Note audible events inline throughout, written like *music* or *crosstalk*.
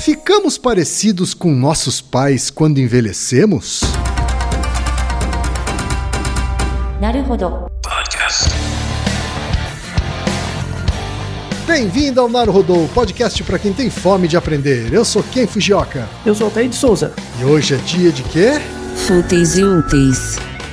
Ficamos parecidos com nossos pais quando envelhecemos? Bem-vindo ao Naruhodô, podcast para quem tem fome de aprender. Eu sou Ken Fujioka. Eu sou Altair de Souza. E hoje é dia de quê? Fúteis e úteis.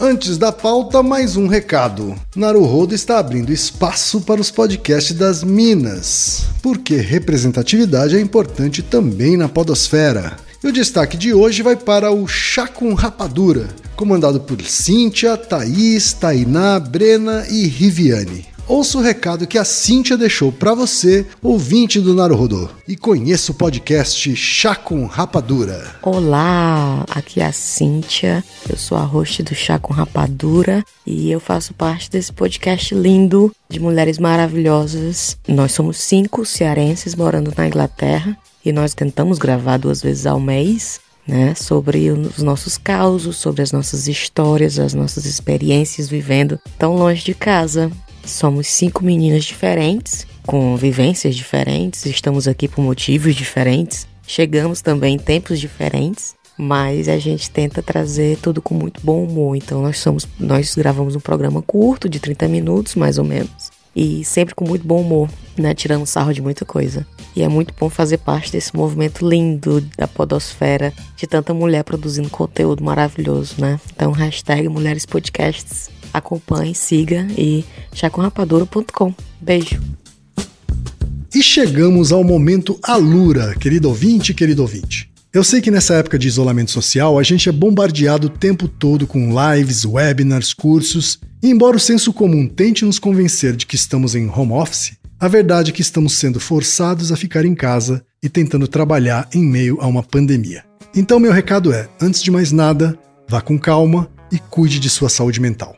Antes da pauta, mais um recado. Naruhodo está abrindo espaço para os podcasts das Minas, porque representatividade é importante também na podosfera. E o destaque de hoje vai para o Chá com Rapadura, comandado por Cíntia, Thaís, Tainá, Brena e Riviane. Ouça o recado que a Cíntia deixou para você, ouvinte do Naruhodô, e conheça o podcast Chá com Rapadura. Olá, aqui é a Cíntia, eu sou a host do Chá com Rapadura e eu faço parte desse podcast lindo de mulheres maravilhosas. Nós somos cinco cearenses morando na Inglaterra e nós tentamos gravar duas vezes ao mês né, sobre os nossos causos, sobre as nossas histórias, as nossas experiências vivendo tão longe de casa. Somos cinco meninas diferentes, com vivências diferentes, estamos aqui por motivos diferentes, chegamos também em tempos diferentes, mas a gente tenta trazer tudo com muito bom humor. Então nós somos, nós gravamos um programa curto de 30 minutos, mais ou menos, e sempre com muito bom humor, né, tirando sarro de muita coisa. E é muito bom fazer parte desse movimento lindo da podosfera, de tanta mulher produzindo conteúdo maravilhoso, né? Então, hashtag Mulheres Podcasts acompanhe, siga e chacomrapadura.com. Beijo. E chegamos ao momento Alura, querido ouvinte, querido ouvinte. Eu sei que nessa época de isolamento social a gente é bombardeado o tempo todo com lives, webinars, cursos, e embora o senso comum tente nos convencer de que estamos em home office, a verdade é que estamos sendo forçados a ficar em casa e tentando trabalhar em meio a uma pandemia. Então, meu recado é: antes de mais nada, vá com calma e cuide de sua saúde mental.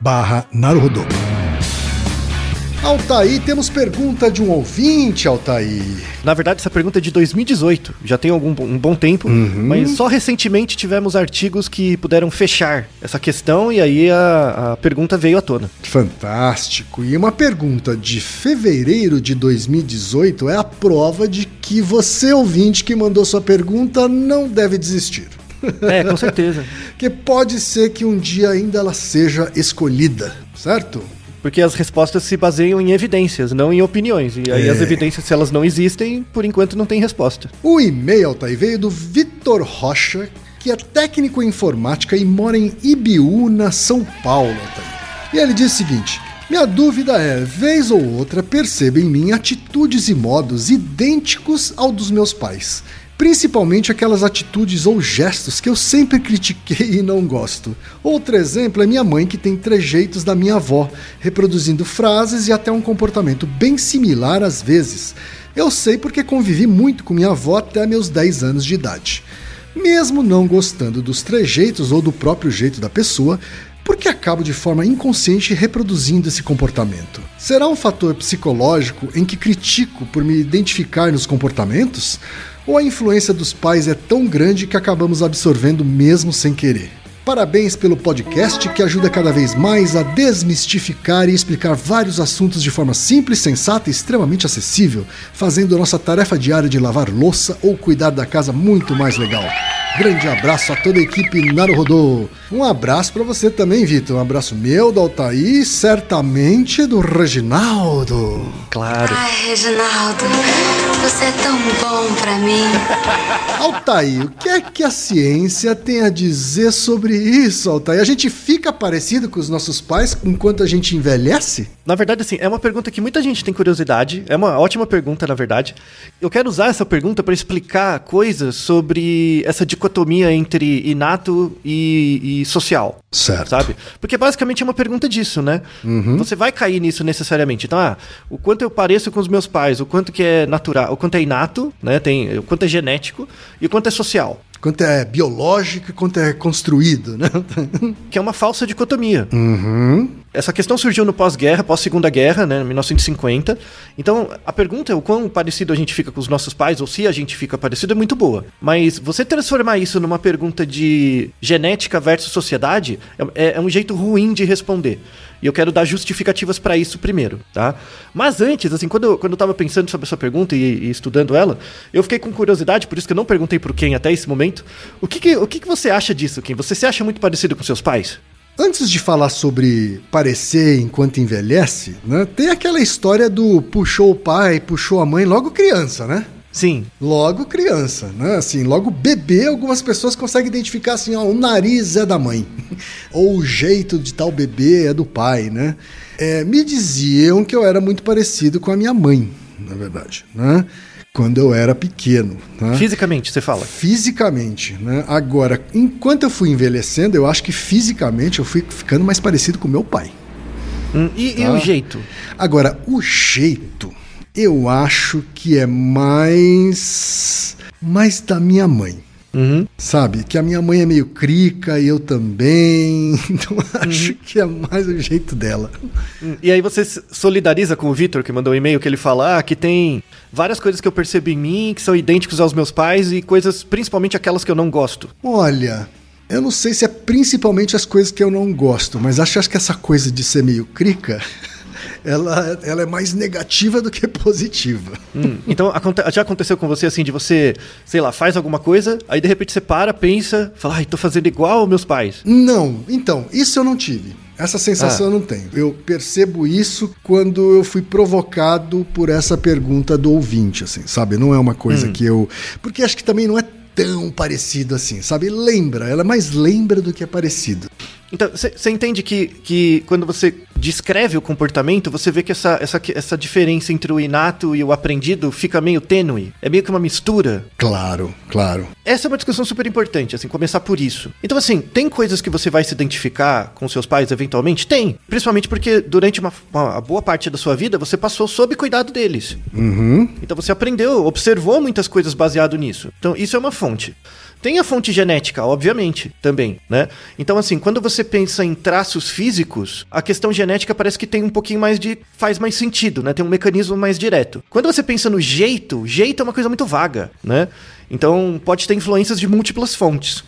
barra Naruhodô. Altaí, temos pergunta de um ouvinte, Altaí. Na verdade, essa pergunta é de 2018, já tem algum um bom tempo, uhum. mas só recentemente tivemos artigos que puderam fechar essa questão e aí a, a pergunta veio à tona. Fantástico. E uma pergunta de fevereiro de 2018 é a prova de que você, ouvinte, que mandou sua pergunta, não deve desistir. É, com certeza. *laughs* que pode ser que um dia ainda ela seja escolhida, certo? Porque as respostas se baseiam em evidências, não em opiniões. E aí É. as evidências, se elas não existem, por enquanto não tem resposta. O e-mail, Altair, veio do Vitor Rocha, que é técnico em informática e mora em Ibiúna, São Paulo, Altair. E ele diz o seguinte: Minha dúvida é, vez ou outra, percebo em mim atitudes e modos idênticos ao dos meus pais. Principalmente aquelas atitudes ou gestos que eu sempre critiquei e não gosto. Outro exemplo é minha mãe, que tem trejeitos da minha avó, reproduzindo frases e até um comportamento bem similar às vezes. Eu sei porque convivi muito com minha avó até meus 10 anos de idade. Mesmo não gostando dos trejeitos ou do próprio jeito da pessoa, porque acabo de forma inconsciente reproduzindo esse comportamento? Será um fator psicológico em que critico por me identificar nos comportamentos? Ou a influência dos pais é tão grande que acabamos absorvendo mesmo sem querer? Parabéns pelo podcast que ajuda cada vez mais a desmistificar e explicar vários assuntos de forma simples, sensata e extremamente acessível, fazendo a nossa tarefa diária de lavar louça ou cuidar da casa muito mais legal. Grande abraço a toda a equipe Naruhodô. Um abraço para você também, Vitor. Um abraço meu, do Altair, certamente do Reginaldo. Claro. Ai, Reginaldo, você é tão bom pra mim. *laughs* Altair, o que é que a ciência tem a dizer sobre isso, Altair? A gente fica parecido com os nossos pais enquanto a gente envelhece? Na verdade, assim, é uma pergunta que muita gente tem curiosidade. É uma ótima pergunta, na verdade. Eu quero usar essa pergunta para explicar coisas sobre essa dicotomia entre inato e, e social. Certo. Sabe? Porque basicamente é uma pergunta disso, né? Você vai cair nisso necessariamente. Então, ah, o quanto eu pareço com os meus pais, o quanto que é natural, o quanto é inato, né? Tem, o quanto é genético e o quanto é social. Quanto é biológico e quanto é construído, né? Que é uma falsa dicotomia. Uhum. Essa questão surgiu no pós-guerra, pós-segunda guerra, né, 1950. Então, a pergunta é o quão parecido a gente fica com os nossos pais, ou se a gente fica parecido, é muito boa. Mas você transformar isso numa pergunta de genética versus sociedade é, é um jeito ruim de responder. E eu quero dar justificativas para isso primeiro, tá? Mas antes, assim, quando eu, quando eu tava pensando sobre essa pergunta e, e estudando ela, eu fiquei com curiosidade, por isso que eu não perguntei pro Ken até esse momento. O que que, o que, que você acha disso, Ken? Você se acha muito parecido com seus pais? Antes de falar sobre parecer enquanto envelhece, né, tem aquela história do puxou o pai, puxou a mãe logo criança, né? Sim. Logo criança, né? Assim, logo bebê, algumas pessoas conseguem identificar assim, ó, o nariz é da mãe. *laughs* Ou o jeito de tal bebê é do pai, né? É, me diziam que eu era muito parecido com a minha mãe, na verdade, né? Quando eu era pequeno. Né? Fisicamente, você fala. Fisicamente, né? Agora, enquanto eu fui envelhecendo, eu acho que fisicamente eu fui ficando mais parecido com meu pai. Hum, e, e Tá. o jeito? Agora, o jeito, eu acho que é mais. mais da minha mãe. Uhum. Sabe? Que a minha mãe é meio crica e eu também. *laughs* Então acho que é mais o jeito dela. Hum, E aí você se solidariza com o Vitor, que mandou um e-mail que ele fala ah, que tem várias coisas que eu percebo em mim que são idênticos aos meus pais e coisas, principalmente aquelas que eu não gosto. Olha, eu não sei se é principalmente as coisas que eu não gosto, mas acho, acho que essa coisa de ser meio crica. Ela, ela é mais negativa do que positiva. Hum, Então já aconteceu com você assim, de você, sei lá, faz alguma coisa, aí de repente você para, pensa, fala, ai, tô fazendo igual aos meus pais. Não, então, isso eu não tive. Essa sensação Ah. eu não tenho. Eu percebo isso quando eu fui provocado por essa pergunta do ouvinte, assim, sabe? Não é uma coisa que eu. Porque acho que também não é tão parecido assim, sabe? Lembra, ela mais lembra do que é parecido. Então, você entende que, que quando você descreve o comportamento, você vê que essa, essa, essa diferença entre o inato e o aprendido fica meio tênue. É meio que uma mistura. Claro, claro. Essa é uma discussão super importante, assim, começar por isso. Então, assim, tem coisas que você vai se identificar com seus pais eventualmente? Tem. Principalmente porque durante uma, uma boa parte da sua vida você passou sob cuidado deles. Uhum. Então você aprendeu, observou muitas coisas baseado nisso. Então, isso é uma fonte. Tem a fonte genética, obviamente, também, né? Então, assim, quando você pensa em traços físicos, a questão genética parece que tem um pouquinho mais de. faz mais sentido, né? Tem um mecanismo mais direto. Quando você pensa no jeito, jeito é uma coisa muito vaga, né? Então, pode ter influências de múltiplas fontes.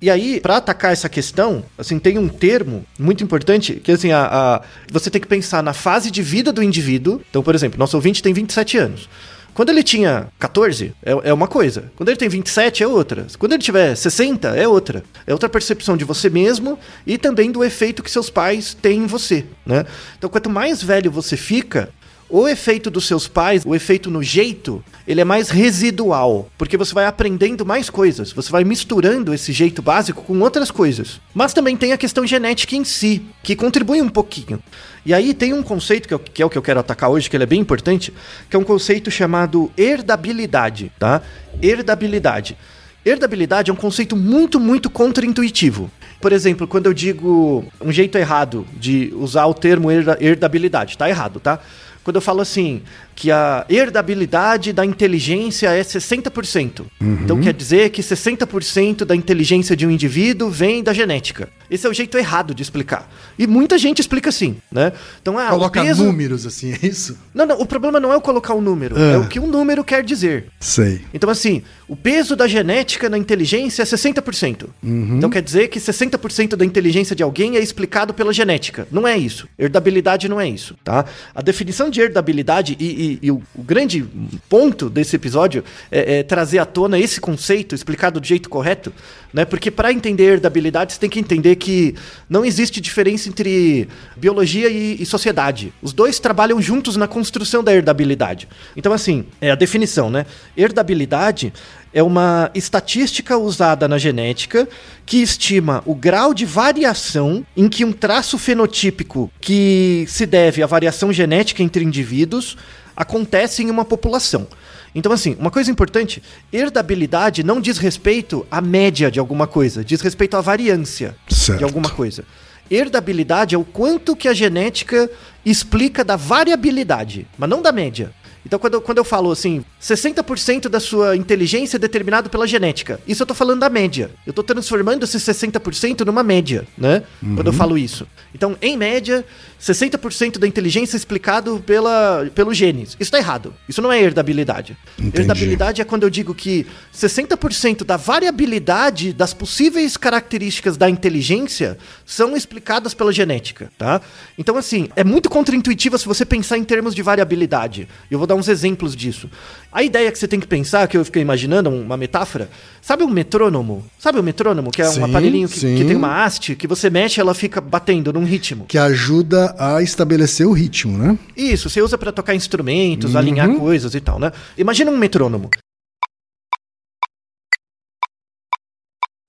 E aí, para atacar essa questão, assim, tem um termo muito importante que assim, a, a- você tem que pensar na fase de vida do indivíduo. Então, por exemplo, nosso ouvinte tem 27 anos. Quando ele tinha 14, é, é uma coisa. Quando ele tem 27, é outra. Quando ele tiver 60, é outra. É outra percepção de você mesmo e também do efeito que seus pais têm em você, né? Então, quanto mais velho você fica, o efeito dos seus pais, o efeito no jeito, ele é mais residual, porque você vai aprendendo mais coisas, você vai misturando esse jeito básico com outras coisas. Mas também tem a questão genética em si, que contribui um pouquinho. E aí tem um conceito que, eu, que é o que eu quero atacar hoje, que ele é bem importante, que é um conceito chamado herdabilidade, tá? Herdabilidade. Herdabilidade é um conceito muito, muito contraintuitivo. Por exemplo, quando eu digo um jeito errado de usar o termo herdabilidade, tá errado, tá? quando eu falo assim, que a herdabilidade da inteligência é 60%. Uhum. Então quer dizer que 60% da inteligência de um indivíduo vem da genética. Esse é o jeito errado de explicar. E muita gente explica assim, né? Então, ah, Coloca peso... números assim, é isso? Não, não, o problema não é o colocar o um número, é. é o que um número quer dizer. Sei. Então assim, o peso da genética na inteligência é 60%. Uhum. Então quer dizer que 60% da inteligência de alguém é explicado pela genética. Não é isso. Herdabilidade não é isso, tá? A definição de herdabilidade e, e, e o, o, grande ponto desse episódio é, é, trazer à tona esse conceito explicado do jeito correto, né? Porque para entender herdabilidade, você tem que entender que não existe diferença entre biologia e, e, sociedade. Os dois trabalham juntos na construção da herdabilidade. Então, assim, é a definição, né? Herdabilidade é uma estatística usada na genética que estima o grau de variação em que um traço fenotípico que se deve à variação genética entre indivíduos acontece em uma população. Então, assim, uma coisa importante: herdabilidade não diz respeito à média de alguma coisa, diz respeito à variância certo. de alguma coisa. Herdabilidade é o quanto que a genética explica da variabilidade, mas não da média. Então, quando eu, quando eu falo assim, 60% da sua inteligência é determinado pela genética, isso eu tô falando da média. Eu tô transformando esse 60% numa média, né? Uhum. Quando eu falo isso. Então, em média, 60% da inteligência é explicado pela, pelo genes. Isso tá errado. Isso não é herdabilidade. Entendi. Herdabilidade é quando eu digo que 60% da variabilidade das possíveis características da inteligência são explicadas pela genética, tá? Então, assim, é muito contraintuitivo se você pensar em termos de variabilidade. Eu vou dar uns exemplos disso. A ideia que você tem que pensar, que eu fiquei imaginando, uma metáfora, sabe um metrônomo? Sabe o um metrônomo, que é sim, um aparelhinho que, que, tem uma haste, que você mexe ela fica batendo num ritmo. Que ajuda a estabelecer o ritmo, né? Isso, você usa para tocar instrumentos, uhum. alinhar coisas e tal, né? Imagina um metrônomo.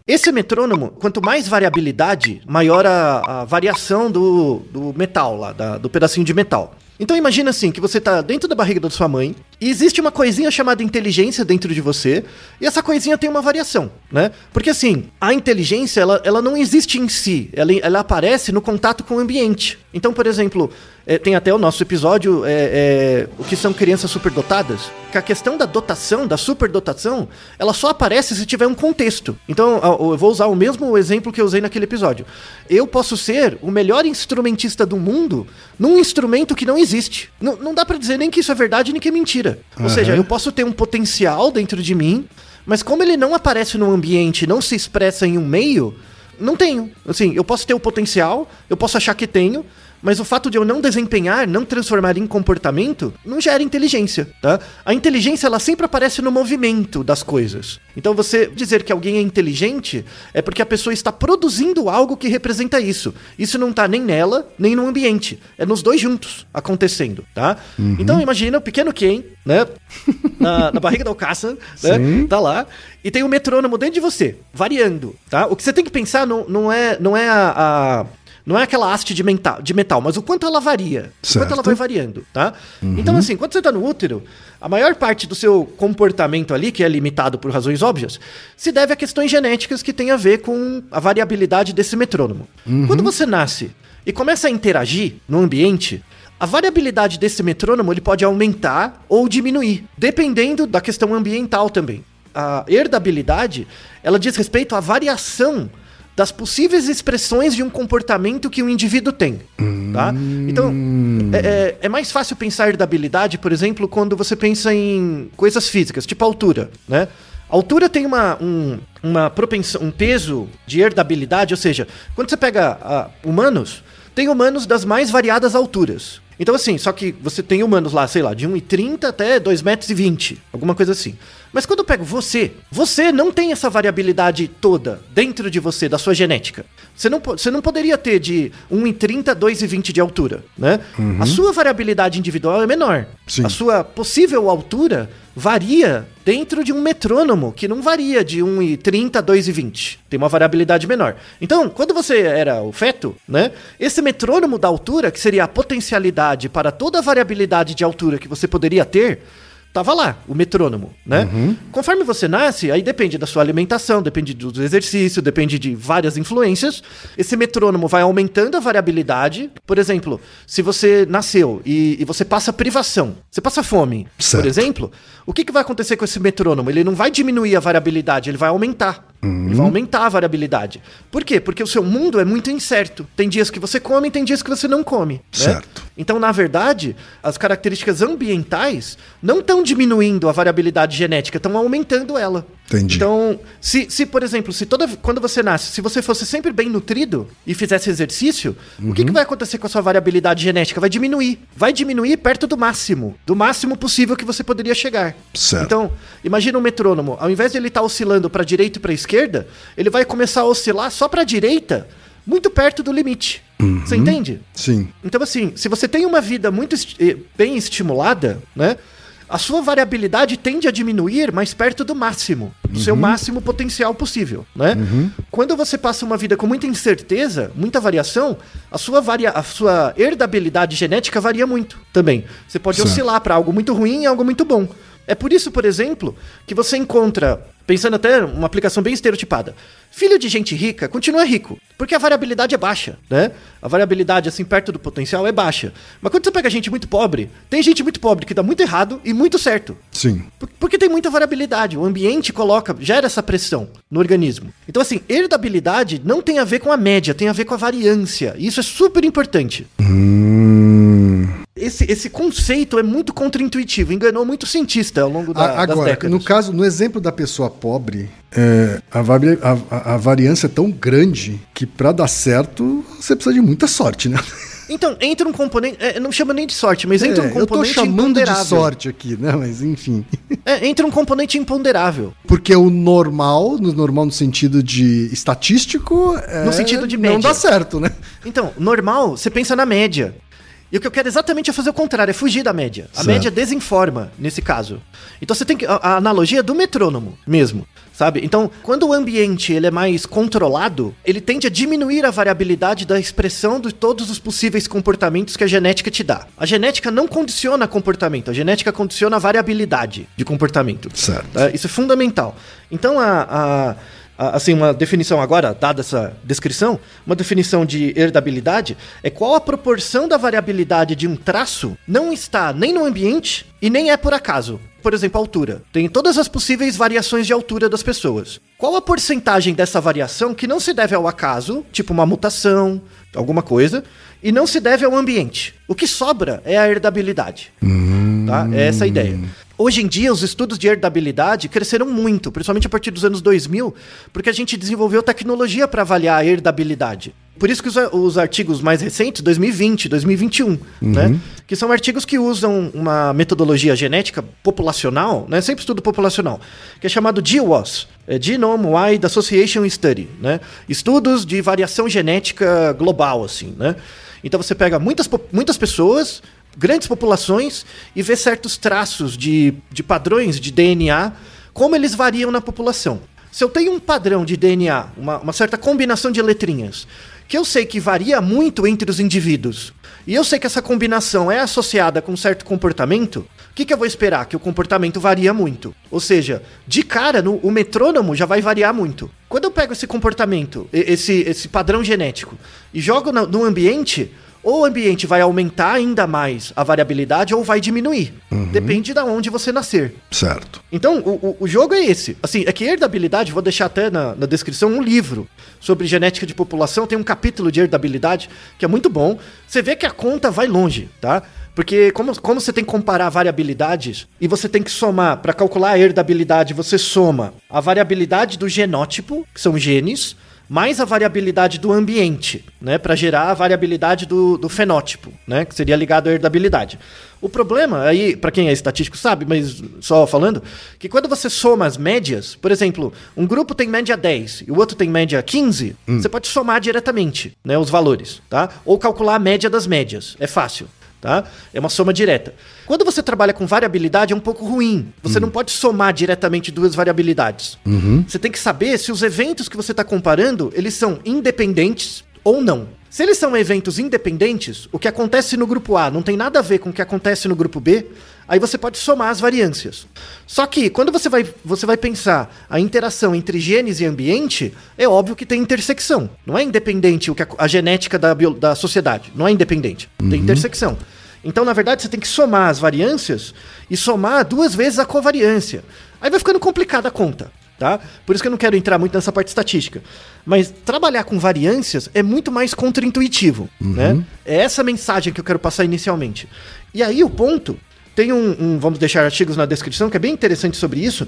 Esse metrônomo, quanto mais variabilidade, maior a, a variação do, do metal lá, da, do pedacinho de metal. Então imagina assim, que você tá dentro da barriga da sua mãe e existe uma coisinha chamada inteligência dentro de você e essa coisinha tem uma variação, né? Porque assim, a inteligência, ela, ela não existe em si, ela, ela aparece no contato com o ambiente. Então, por exemplo, é, tem até o nosso episódio, é, é, o que são crianças superdotadas, que a questão da dotação, da superdotação, ela só aparece se tiver um contexto. Então, eu vou usar o mesmo exemplo que eu usei naquele episódio. Eu posso ser o melhor instrumentista do mundo num instrumento que não existe. N não dá para dizer nem que isso é verdade nem que é mentira. Ou seja, eu posso ter um potencial dentro de mim, mas como ele não aparece no ambiente, não se expressa em um meio, não tenho. Assim, eu posso ter o potencial, eu posso achar que tenho, mas o fato de eu não desempenhar, não transformar em comportamento, não gera inteligência, tá? A inteligência, ela sempre aparece no movimento das coisas. Então você dizer que alguém é inteligente é porque a pessoa está produzindo algo que representa isso. Isso não está nem nela, nem no ambiente. É nos dois juntos acontecendo, tá? Uhum. Então imagina o pequeno Ken, né? Na, na barriga da Alcaça, né? *laughs* Tá lá. E tem o um metrônomo dentro de você, variando, tá? O que você tem que pensar não, não é, não é a, a não é aquela haste de metal, de metal, mas o quanto ela varia. Certo. O quanto ela vai variando, tá? Uhum. Então, assim, quando você está no útero, a maior parte do seu comportamento ali, que é limitado por razões óbvias, se deve a questões genéticas que têm a ver com a variabilidade desse metrônomo. Uhum. Quando você nasce e começa a interagir no ambiente, a variabilidade desse metrônomo ele pode aumentar ou diminuir, dependendo da questão ambiental também. A herdabilidade, ela diz respeito à variação das possíveis expressões de um comportamento que um indivíduo tem. Tá? Então, é, é, é, mais fácil pensar herdabilidade, por exemplo, quando você pensa em coisas físicas, tipo altura, né? Altura tem uma, um, uma propensão, um peso de herdabilidade, ou seja, quando você pega humanos, tem humanos das mais variadas alturas. Então, assim, só que você tem humanos lá, sei lá, de 1,30 até 2,20 metros, alguma coisa assim. Mas quando eu pego você, você não tem essa variabilidade toda dentro de você, da sua genética. Você não, você não poderia ter de 1,30 a 2,20 de altura, né? Uhum. A sua variabilidade individual é menor. Sim. A sua possível altura varia dentro de um metrônomo, que não varia de 1,30 a 2,20. Tem uma variabilidade menor. Então, quando você era o feto, né? Esse metrônomo da altura, que seria a potencialidade para toda a variabilidade de altura que você poderia ter, tava lá, o metrônomo, né? Uhum. Conforme você nasce, aí depende da sua alimentação, depende do exercício, depende de várias influências. Esse metrônomo vai aumentando a variabilidade. Por exemplo, se você nasceu e, e você passa privação, você passa fome, certo. por exemplo, o que, que vai acontecer com esse metrônomo? Ele não vai diminuir a variabilidade, ele vai aumentar. Ele vai aumentar a variabilidade. Por quê? Porque o seu mundo é muito incerto. Tem dias que você come, tem dias que você não come. Né? Certo. Né? Então, na verdade, as características ambientais não estão diminuindo a variabilidade genética, estão aumentando ela. Entendi. Então, se, se, por exemplo, se toda quando você nasce, se você fosse sempre bem nutrido e fizesse exercício, uhum. o que, que vai acontecer com a sua variabilidade genética? Vai diminuir. Vai diminuir perto do máximo, do máximo possível que você poderia chegar. Certo. Então, imagina um metrônomo, ao invés de ele estar tá oscilando para direita e para esquerda, ele vai começar a oscilar só para direita, muito perto do limite. Uhum. Você entende? Sim. Então, assim, se você tem uma vida muito est eh, bem estimulada, né? A sua variabilidade tende a diminuir mais perto do máximo, do uhum. seu máximo potencial possível, né? Uhum. Quando você passa uma vida com muita incerteza, muita variação, a sua, varia a sua herdabilidade genética varia muito também. Você pode certo. oscilar para algo muito ruim e algo muito bom. É por isso, por exemplo, que você encontra Pensando até uma aplicação bem estereotipada. Filho de gente rica continua rico, porque a variabilidade é baixa, né? A variabilidade, assim, perto do potencial é baixa. Mas quando você pega gente muito pobre, tem gente muito pobre que dá muito errado e muito certo. Sim. Porque tem muita variabilidade. O ambiente coloca, gera essa pressão no organismo. Então, assim, herdabilidade não tem a ver com a média, tem a ver com a variância. E isso é super importante. Hum. Esse, esse conceito é muito contraintuitivo, enganou muito cientista ao longo da, Agora, das décadas. No caso, no exemplo da pessoa pobre, é, a, vari, a, a, variância é tão grande que para dar certo você precisa de muita sorte, né? *laughs* Então, entra um componente. É, não chama nem de sorte, mas entra é, um componente. Eu tô chamando de sorte aqui, né? Mas enfim. *laughs* É, entra um componente imponderável. Porque o normal, no normal no sentido de estatístico, é, no sentido de média. Não dá certo, né? Então, normal, você pensa na média. E o que eu quero exatamente é fazer o contrário, é fugir da média. A certo. média desinforma, nesse caso. Então você tem que. A, a analogia é do metrônomo mesmo sabe? Então, quando o ambiente ele é mais controlado, ele tende a diminuir a variabilidade da expressão de todos os possíveis comportamentos que a genética te dá. A genética não condiciona comportamento, a genética condiciona a variabilidade de comportamento. Certo. Tá? Isso é fundamental. Então, a, a assim, uma definição agora, dada essa descrição, uma definição de herdabilidade é qual a proporção da variabilidade de um traço não está nem no ambiente e nem é por acaso. Por exemplo, a altura. Tem todas as possíveis variações de altura das pessoas. Qual a porcentagem dessa variação que não se deve ao acaso, tipo uma mutação, alguma coisa, e não se deve ao ambiente? O que sobra é a herdabilidade. Hum. Tá? É essa a ideia. Hoje em dia, os estudos de herdabilidade cresceram muito, principalmente a partir dos anos 2000, porque a gente desenvolveu tecnologia para avaliar a herdabilidade. Por isso que os, os, artigos mais recentes, 2020, 2021, uhum. né? Que são artigos que usam uma metodologia genética populacional, né? Sempre estudo populacional, que é chamado GWAS, é Genome Wide Association Study, né? Estudos de variação genética global, assim, né? Então você pega muitas, muitas pessoas, grandes populações e ver certos traços de, de padrões de DNA, como eles variam na população. Se eu tenho um padrão de DNA, uma, uma certa combinação de letrinhas, que eu sei que varia muito entre os indivíduos, e eu sei que essa combinação é associada com um certo comportamento, o que, que eu vou esperar? Que o comportamento varia muito. Ou seja, de cara, no, o metrônomo já vai variar muito. Quando eu pego esse comportamento, esse, esse padrão genético, e jogo no, no ambiente, ou o ambiente vai aumentar ainda mais a variabilidade ou vai diminuir. Uhum. Depende de onde você nascer. Certo. Então, o, o, jogo é esse. Assim, é que herdabilidade, vou deixar até na, na descrição um livro sobre genética de população, tem um capítulo de herdabilidade que é muito bom. Você vê que a conta vai longe, tá? Porque como, como você tem que comparar variabilidades e você tem que somar, para calcular a herdabilidade, você soma a variabilidade do genótipo, que são genes, mais a variabilidade do ambiente, né, para gerar a variabilidade do, do fenótipo, né, que seria ligado à herdabilidade. O problema aí, para quem é estatístico sabe, mas só falando, que quando você soma as médias, por exemplo, um grupo tem média 10 e o outro tem média 15, hum. você pode somar diretamente, né, os valores, tá? Ou calcular a média das médias, é fácil. Tá? É uma soma direta. Quando você trabalha com variabilidade, é um pouco ruim. Você uhum. não pode somar diretamente duas variabilidades. Uhum. Você tem que saber se os eventos que você está comparando, eles são independentes ou não. Se eles são eventos independentes, o que acontece no grupo A não tem nada a ver com o que acontece no grupo B, aí você pode somar as variâncias. Só que quando você vai, você vai pensar a interação entre genes e ambiente, é óbvio que tem intersecção. Não é independente o que a, a genética da, da sociedade. Não é independente. Uhum. Tem intersecção. Então, na verdade, você tem que somar as variâncias e somar duas vezes a covariância. Aí vai ficando complicada a conta. Tá? Por isso que eu não quero entrar muito nessa parte estatística. Mas trabalhar com variâncias é muito mais contraintuitivo. Uhum. Né? É essa mensagem que eu quero passar inicialmente. E aí o ponto. Tem um, um, Vamos deixar artigos na descrição que é bem interessante sobre isso.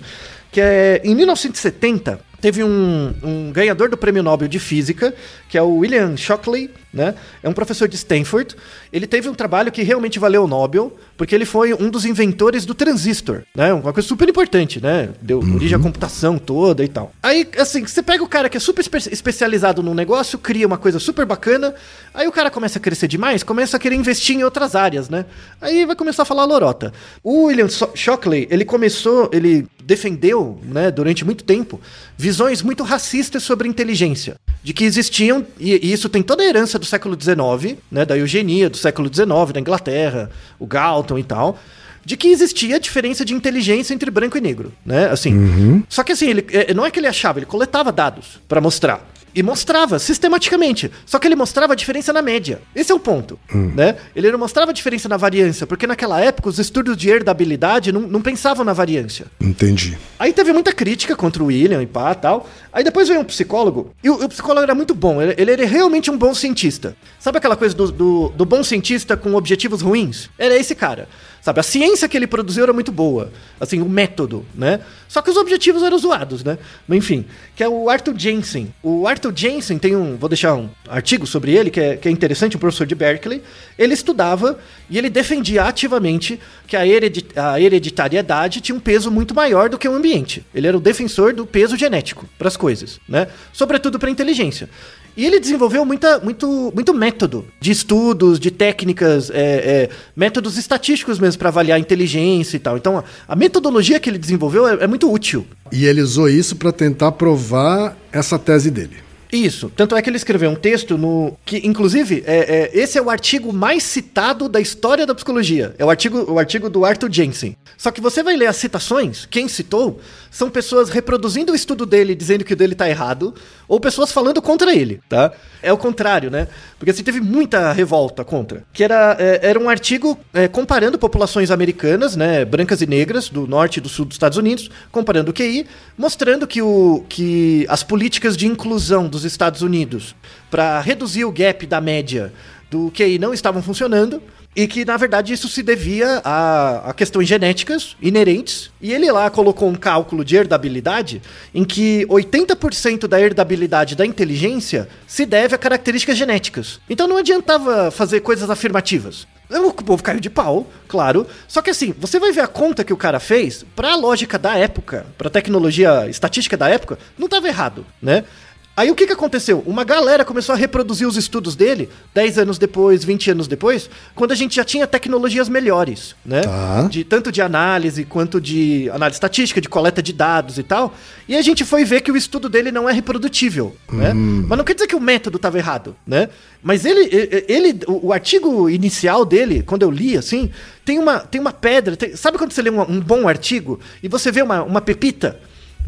Que é em 1970 teve um, um ganhador do prêmio Nobel de Física, que é o William Shockley, né? É um professor de Stanford. Ele teve um trabalho que realmente valeu o Nobel, porque ele foi um dos inventores do transistor, né? Uma coisa super importante, né? Deu uhum. origem à computação toda e tal. Aí, assim, você pega o cara que é super espe especializado num negócio, cria uma coisa super bacana, aí o cara começa a crescer demais, começa a querer investir em outras áreas, né? Aí vai começar a falar lorota. O William Shockley, ele começou, ele defendeu, né, durante muito tempo, visões muito racistas sobre inteligência. De que existiam, e, isso tem toda a herança do século XIX, né, da eugenia do século XIX, da Inglaterra, o Galton e tal de que existia diferença de inteligência entre branco e negro, né? Assim. Uhum. Só que assim, ele, é, não é que ele achava, ele coletava dados para mostrar. E mostrava sistematicamente. Só que ele mostrava a diferença na média. Esse é o ponto. Hum. Né? Ele não mostrava a diferença na variância, porque naquela época os estudos de herdabilidade não, não pensavam na variância. Entendi. Aí teve muita crítica contra o William e pá tal. Aí depois veio um psicólogo, e o, o psicólogo era muito bom, ele, ele, era realmente um bom cientista. Sabe aquela coisa do, do, do bom cientista com objetivos ruins? Era esse cara. Sabe, a ciência que ele produziu era muito boa. Assim, o método, né? Só que os objetivos eram zoados, né? Enfim, que é o Arthur Jensen. O Arthur Jensen tem um, vou deixar um artigo sobre ele, que é, que é interessante, um professor de Berkeley. Ele estudava e ele defendia ativamente que a, heredit a hereditariedade tinha um peso muito maior do que o ambiente. Ele era o defensor do peso genético para as coisas, né? Sobretudo para a inteligência. E ele desenvolveu muita, muito, muito método de estudos, de técnicas, é, é, métodos estatísticos mesmo para avaliar a inteligência e tal. Então, a, a metodologia que ele desenvolveu é, é muito útil. E ele usou isso para tentar provar essa tese dele. Isso. Tanto é que ele escreveu um texto no. que, inclusive, é, é, esse é o artigo mais citado da história da psicologia. É o artigo, o artigo do Arthur Jensen. Só que você vai ler as citações, quem citou são pessoas reproduzindo o estudo dele, dizendo que o dele tá errado, ou pessoas falando contra ele, tá? É o contrário, né? Porque assim, teve muita revolta contra. Que era, é, era um artigo é, comparando populações americanas, né? Brancas e negras, do norte e do sul dos Estados Unidos, comparando o QI, mostrando que, o, que as políticas de inclusão dos Estados Unidos para reduzir o gap da média do QI não estavam funcionando e que, na verdade, isso se devia a, a, questões genéticas inerentes. E ele lá colocou um cálculo de herdabilidade em que 80% da herdabilidade da inteligência se deve a características genéticas. Então não adiantava fazer coisas afirmativas. O povo caiu de pau, claro. Só que assim, você vai ver a conta que o cara fez, pra lógica da época, pra tecnologia estatística da época, não estava errado, né? Aí o que, que aconteceu? Uma galera começou a reproduzir os estudos dele 10 anos depois, 20 anos depois, quando a gente já tinha tecnologias melhores, né? Tá. De, tanto de análise quanto de análise estatística, de coleta de dados e tal. E a gente foi ver que o estudo dele não é reprodutível, né? hum. né? Mas não quer dizer que o método estava errado, né? Mas ele, ele o, artigo inicial dele, quando eu li, assim, tem uma, tem uma pedra. Tem, sabe quando você lê um, um bom artigo e você vê uma, uma pepita,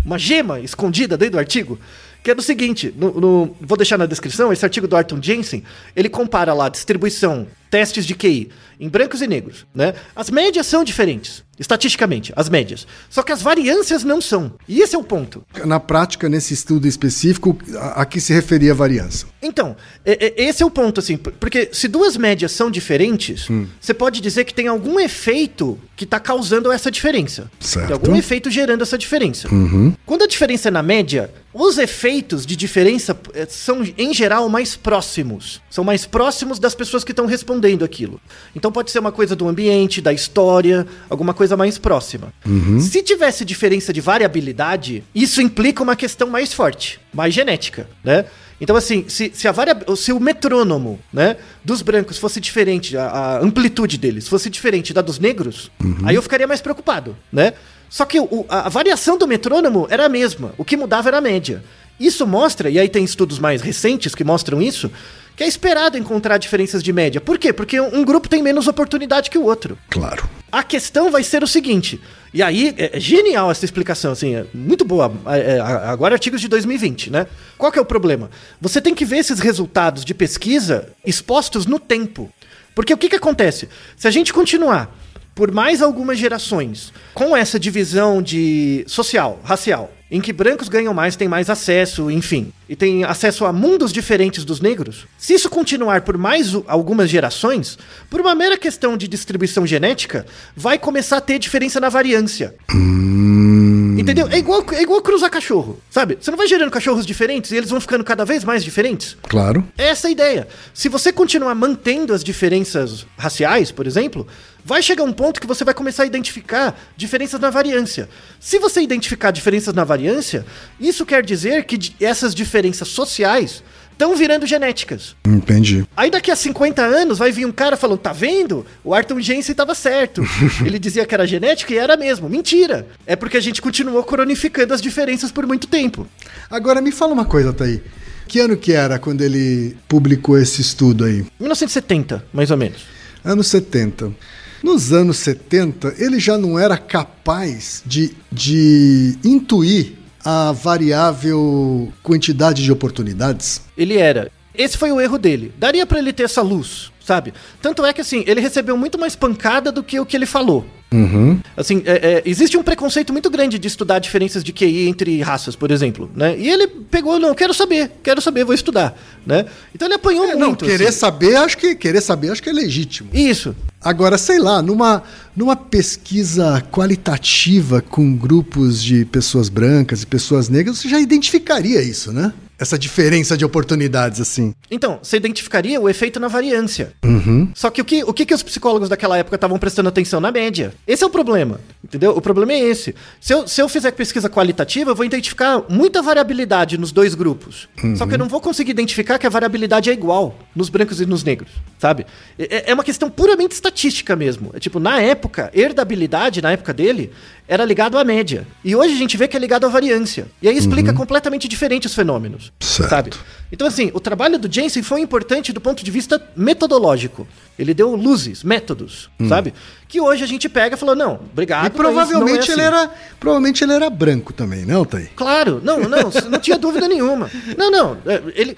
uma gema escondida dentro do artigo? Que é do seguinte, no, no, vou deixar na descrição, esse artigo do Arthur Jensen, ele compara lá a distribuição testes de QI em brancos e negros, né? As médias são diferentes, estatisticamente, as médias. Só que as variâncias não são. E esse é o ponto. Na prática, nesse estudo específico, a, a que se referia a variância? Então, é, é, esse é o ponto, assim, porque se duas médias são diferentes, Hum. você pode dizer que tem algum efeito que está causando essa diferença. Certo. Uhum. Tem algum efeito gerando essa diferença. Quando a diferença é na média, os efeitos de diferença eh, são, em geral, mais próximos. São mais próximos das pessoas que estão respondendo aquilo. Então pode ser uma coisa do ambiente, da história, alguma coisa mais próxima. Se tivesse diferença de variabilidade, isso implica uma questão mais forte, mais genética, né? Então, assim, se, se, a varia... se o metrônomo né, dos brancos fosse diferente, a, a amplitude deles fosse diferente da dos negros, aí eu ficaria mais preocupado, né? Só que o- a, a variação do metrônomo era a mesma, o que mudava era a média. Isso mostra, e aí tem estudos mais recentes que mostram isso, que é esperado encontrar diferenças de média. Por quê? Porque um, grupo tem menos oportunidade que o outro. Claro. A questão vai ser o seguinte, e aí é é genial essa explicação, assim, é muito boa. é, é, agora artigos de 2020, né? Qual que é o problema? Você tem que ver esses resultados de pesquisa expostos no tempo. Porque o que, que acontece? Se a gente continuar por mais algumas gerações com essa divisão de social, racial, em que brancos ganham mais, têm mais acesso, enfim, e têm acesso a mundos diferentes dos negros, se isso continuar por mais algumas gerações, por uma mera questão de distribuição genética, vai começar a ter diferença na variância. Entendeu? É igual, é igual cruzar cachorro, sabe? Você não vai gerando cachorros diferentes e eles vão ficando cada vez mais diferentes? Claro. É essa a ideia. Se você continuar mantendo as diferenças raciais, por exemplo, vai chegar um ponto que você vai começar a identificar diferenças na variância. Se você identificar diferenças na variância, isso quer dizer que essas diferenças sociais estão virando genéticas. Entendi. Aí daqui a 50 anos vai vir um cara falando, tá vendo? O Arthur Jensen estava certo. *laughs* Ele dizia que era genética e era mesmo. Mentira. É porque a gente continuou cronificando as diferenças por muito tempo. Agora me fala uma coisa, Thaí. Que ano que era quando ele publicou esse estudo aí? 1970, mais ou menos. Anos 70. Nos anos 70, ele já não era capaz de, de intuir a variável quantidade de oportunidades? Ele era. Esse foi o erro dele. Daria pra ele ter essa luz, sabe? Tanto é que assim, ele recebeu muito mais pancada do que o que ele falou. Assim, é- é, existe um preconceito muito grande de estudar diferenças de QI entre raças, por exemplo, né? E ele pegou, não, quero saber, quero saber, vou estudar, né? Então ele apanhou É, não, muito. querer assim. saber, acho que querer saber, acho que é legítimo. Isso. Agora, sei lá, numa, numa pesquisa qualitativa com grupos de pessoas brancas e pessoas negras, você já identificaria isso, né? Essa diferença de oportunidades, assim. Então, você identificaria o efeito na variância. Uhum. Só que o que, o que, que os psicólogos daquela época estavam prestando atenção na média? Esse é o problema, entendeu? O problema é esse. Se eu, se eu fizer pesquisa qualitativa, eu vou identificar muita variabilidade nos dois grupos. Só que eu não vou conseguir identificar que a variabilidade é igual nos brancos e nos negros, sabe? É, é uma questão puramente estatística mesmo. É tipo, na época, herdabilidade, na época dele, era ligado à média. E hoje a gente vê que é ligado à variância. E aí explica completamente diferente os fenômenos, Certo. sabe? Então, assim, o trabalho do Jensen foi importante do ponto de vista metodológico. Ele deu luzes, métodos, sabe? Que hoje a gente pega e falou, não, obrigado. e mas provavelmente não é ele assim. era. Provavelmente ele era branco também, não, Thaí? Claro, não, não, *laughs* não tinha dúvida nenhuma. Não, não, é, ele.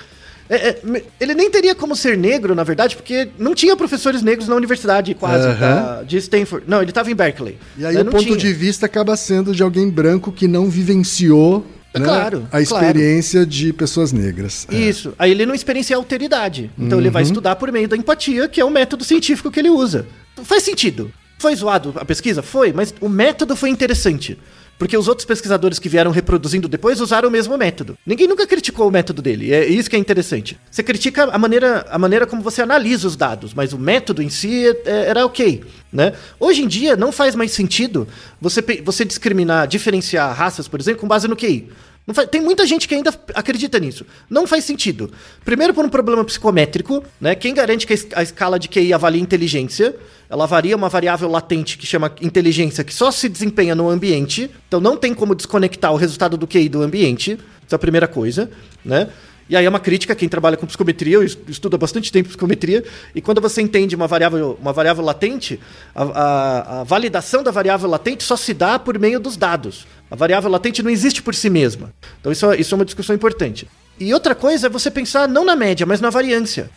é, é, ele nem teria como ser negro, na verdade, porque não tinha professores negros na universidade quase da- de Stanford. Não, ele estava em Berkeley. E aí Né, o não ponto tinha. de vista acaba sendo de alguém branco que não vivenciou É né, claro, a experiência de pessoas negras. É. Isso. Aí ele não experiencia a alteridade. Então ele Uhum. vai estudar por meio da empatia, que é o método científico que ele usa. Faz sentido. Foi zoado a pesquisa? Foi, mas o método foi interessante. Porque os outros pesquisadores que vieram reproduzindo depois usaram o mesmo método. Ninguém nunca criticou o método dele. É isso que é interessante. Você critica a maneira, a maneira como você analisa os dados, mas o método em si é- é- era ok. Né? Hoje em dia não faz mais sentido você, você discriminar, diferenciar raças, por exemplo, com base no QI. Faz- tem muita gente que ainda acredita nisso. Não faz sentido. Primeiro por um problema psicométrico, né? Quem garante que a escala de QI avalia inteligência? Ela varia uma variável latente que chama inteligência, que só se desempenha no ambiente. Então não tem como desconectar o resultado do QI do ambiente. Essa é a primeira coisa, né? E aí é uma crítica, quem trabalha com psicometria, eu es- estudo há bastante tempo psicometria, e quando você entende uma variável, uma variável latente, a, a- a validação da variável latente só se dá por meio dos dados. A variável latente não existe por si mesma. Então isso, é- isso é uma discussão importante. E outra coisa é você pensar não na média, mas na variância.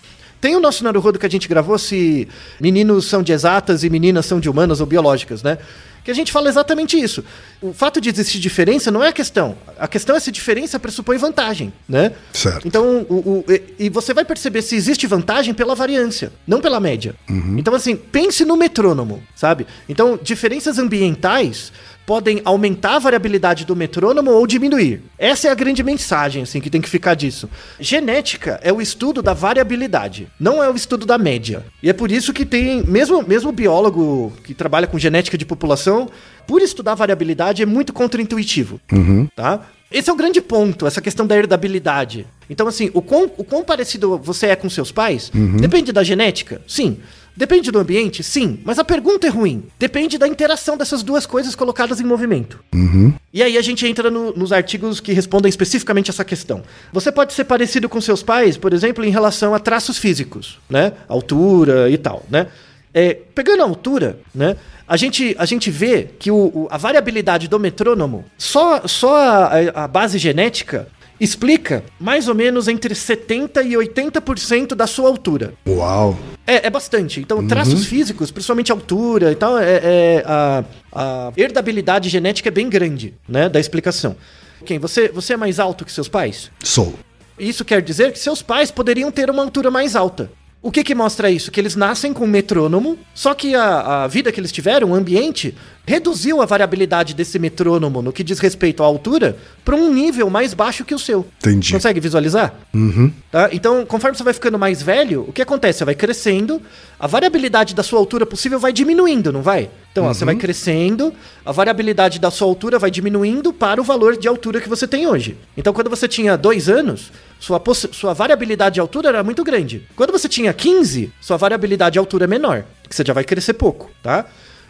Tem o nosso Naruhodo que a gente gravou se meninos são de exatas e meninas são de humanas ou biológicas, né? que a gente fala exatamente isso. O fato de existir diferença não é a questão. A questão é se diferença pressupõe vantagem, né? Certo. Então, o, o, e você vai perceber se existe vantagem pela variância, não pela média. Uhum. Então, assim, pense no metrônomo, sabe? Então, diferenças ambientais podem aumentar a variabilidade do metrônomo ou diminuir. Essa é a grande mensagem assim que tem que ficar disso. Genética é o estudo da variabilidade, não é o estudo da média. E é por isso que tem, mesmo mesmo o biólogo que trabalha com genética de população, por estudar variabilidade é muito contraintuitivo, Uhum. tá? Esse é o grande ponto, essa questão da herdabilidade. Então, assim, o quão, o quão parecido você é com seus pais depende da genética? Sim. Depende do ambiente? Sim. Mas a pergunta é ruim. Depende da interação dessas duas coisas colocadas em movimento. Uhum. E aí a gente entra no- nos artigos que respondem especificamente essa questão. Você pode ser parecido com seus pais, por exemplo, em relação a traços físicos, né? Altura e tal, né? É, pegando a altura, né? A gente, a gente vê que o, o- a variabilidade do metrônomo, só, só a, a base genética explica mais ou menos entre 70% e 80% da sua altura. Uau. É, é bastante. Então, traços físicos, principalmente altura e tal, é, é- a, a herdabilidade genética é bem grande, né, da explicação. Quem? Você, você é mais alto que seus pais? Sou. Isso quer dizer que seus pais poderiam ter uma altura mais alta. O que que mostra isso? Que eles nascem com um metrônomo, só que a, a vida que eles tiveram, o ambiente, reduziu a variabilidade desse metrônomo no que diz respeito à altura para um nível mais baixo que o seu. Entendi. Consegue visualizar? Uhum. Tá? Então, conforme você vai ficando mais velho, o que acontece? Você vai crescendo, a variabilidade da sua altura possível vai diminuindo, não vai? Então, ó, você vai crescendo, a variabilidade da sua altura vai diminuindo para o valor de altura que você tem hoje. Então, quando você tinha dois anos, sua, sua variabilidade de altura era muito grande. Quando você tinha 15, sua variabilidade de altura é menor, que você já vai crescer pouco, tá?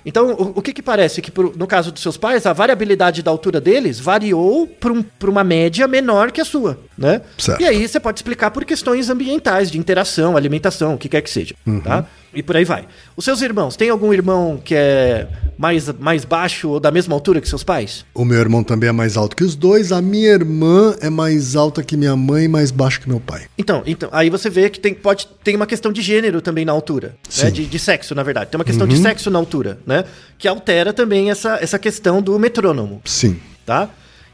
Então, o, o que que parece? Que pro- no caso dos seus pais, a variabilidade da altura deles variou para um, uma média menor que a sua, né? Certo. E aí você pode explicar por questões ambientais, de interação, alimentação, o que quer que seja, tá? E por aí vai. Os seus irmãos, tem algum irmão que é mais, mais baixo ou da mesma altura que seus pais? O meu irmão também é mais alto que os dois. A minha irmã é mais alta que minha mãe e mais baixo que meu pai. Então, então, aí você vê que tem, pode, tem uma questão de gênero também na altura. Né? De, de sexo, na verdade. Tem uma questão de sexo na altura, né? Que altera também essa, essa questão do metrônomo. Sim. tá?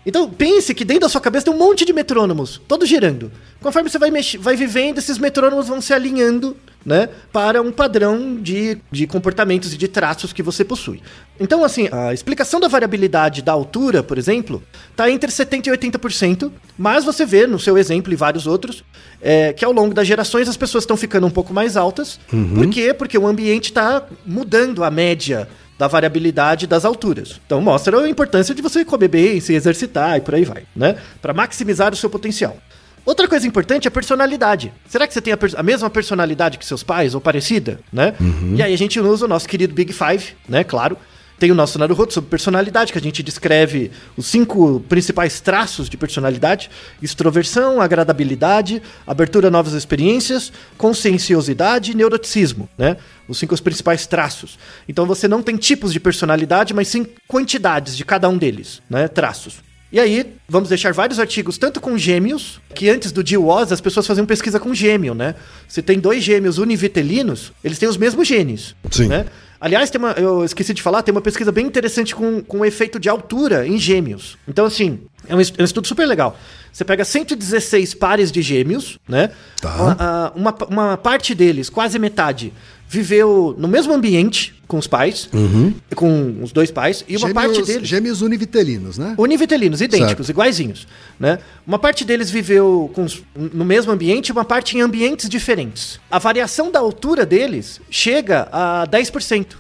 Então pense que dentro da sua cabeça tem um monte de metrônomos, todos girando. Conforme você vai, vai vivendo, esses metrônomos vão se alinhando, né, para um padrão de, de comportamentos e de traços que você possui. Então, assim, a explicação da variabilidade da altura, por exemplo, está entre 70% e 80%, mas você vê no seu exemplo e vários outros, é, que ao longo das gerações as pessoas estão ficando um pouco mais altas. Por quê? Porque o ambiente está mudando a média da variabilidade das alturas. Então mostra a importância de você comer bem, se exercitar e por aí vai, né? Para maximizar o seu potencial. Outra coisa importante é a personalidade. Será que você tem a, a mesma personalidade que seus pais ou parecida, né? E aí a gente usa o nosso querido Big Five, né? Claro. Tem o nosso Naruhodo sobre personalidade, que a gente descreve os cinco principais traços de personalidade: extroversão, agradabilidade, abertura a novas experiências, conscienciosidade e neuroticismo, né? Os cinco principais traços. Então você não tem tipos de personalidade, mas sim quantidades de cada um deles, né? Traços. E aí, vamos deixar vários artigos, tanto com gêmeos, que antes do DIWOS as pessoas faziam pesquisa com gêmeo, né? Se tem dois gêmeos univitelinos, eles têm os mesmos genes. Sim. Né? Aliás, tem uma, eu esqueci de falar, tem uma pesquisa bem interessante com, com o efeito de altura em gêmeos. Então, assim, é um, é estudo super legal. Você pega 116 pares de gêmeos, né? Tá. Uma, uma, uma parte deles, quase metade, viveu no mesmo ambiente com os pais, com os dois pais, e uma parte deles. gêmeos univitelinos, né? Univitelinos, idênticos, Certo. iguaizinhos, né? Uma parte deles viveu com os- no mesmo ambiente, uma parte em ambientes diferentes. A variação da altura deles chega a 10%.